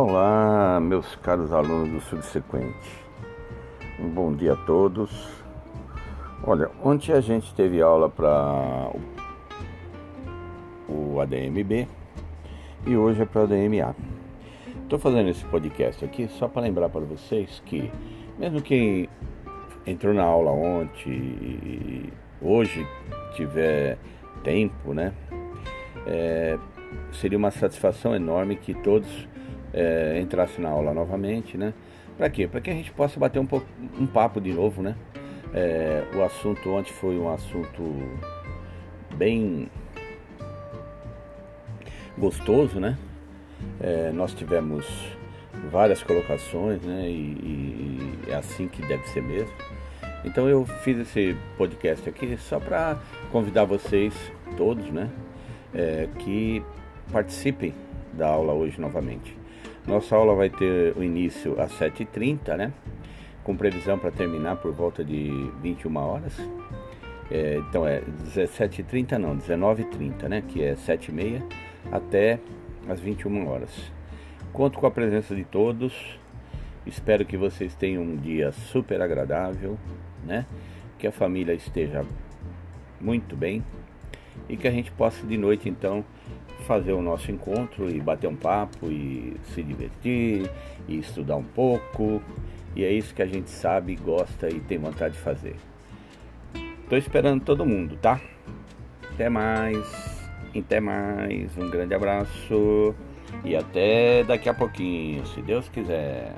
Olá, meus caros alunos do subsequente. Um bom dia a todos. Olha, ontem a gente teve aula para o ADMB e hoje é para o ADMA. Estou fazendo esse podcast aqui só para lembrar para vocês que, mesmo quem entrou na aula ontem e hoje tiver tempo, né? É, seria uma satisfação enorme que todos é, entrasse na aula novamente, né? Para quê? Para que a gente possa bater um, pouco, um papo de novo, né? É, o assunto ontem foi um assunto bem gostoso, né? É, nós tivemos várias colocações, né? E, e, é assim que deve ser mesmo. Então eu fiz esse podcast aqui só para convidar vocês todos, né? É, que participem da aula hoje novamente. Nossa aula vai ter o início às 7h30, né? Com previsão para terminar por volta de 21 horas. É, então é 17h30 não, 19h30, né? Que é 7h30 até as 21 horas. Conto com a presença de todos. Espero que vocês tenham um dia super agradável, né? Que a família esteja muito bem e que a gente possa de noite então fazer o nosso encontro e bater um papo e se divertir e estudar um pouco. E é isso que a gente sabe, gosta e tem vontade de fazer. Tô esperando todo mundo, tá? Até mais. Até mais. Um grande abraço. E até daqui a pouquinho, se Deus quiser.